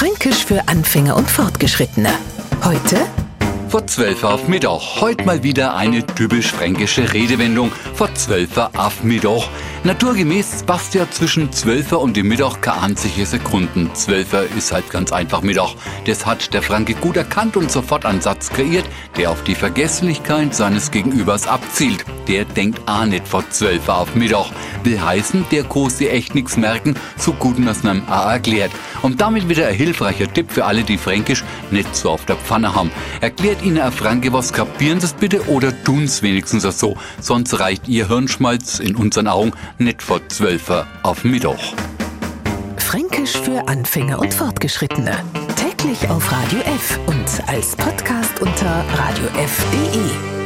Fränkisch für Anfänger und Fortgeschrittene. Heute vor zwölf auf Mittag. Heute mal wieder eine typisch fränkische Redewendung. Vor zwölf auf Mittag. Naturgemäß passt ja zwischen Zwölfer und dem Mittag keine einzige Sekunden. Zwölfer ist halt ganz einfach Mittag. Das hat der Franke gut erkannt und sofort einen Satz kreiert, der auf die Vergesslichkeit seines Gegenübers abzielt. Der denkt auch nicht vor Zwölfer auf Mittag. Will heißen, der sich echt nichts merken, so gut man es einem auch erklärt. Und damit wieder ein hilfreicher Tipp für alle, die Fränkisch nicht so auf der Pfanne haben. Erklärt Ihnen ein Franke was, kapieren Sie es bitte oder tun es wenigstens so. Sonst reicht Ihr Hirnschmalz in unseren Augen nicht vor Zwölfer auf Mittag. Fränkisch für Anfänger und Fortgeschrittene. Täglich auf Radio F und als Podcast unter radiof.de.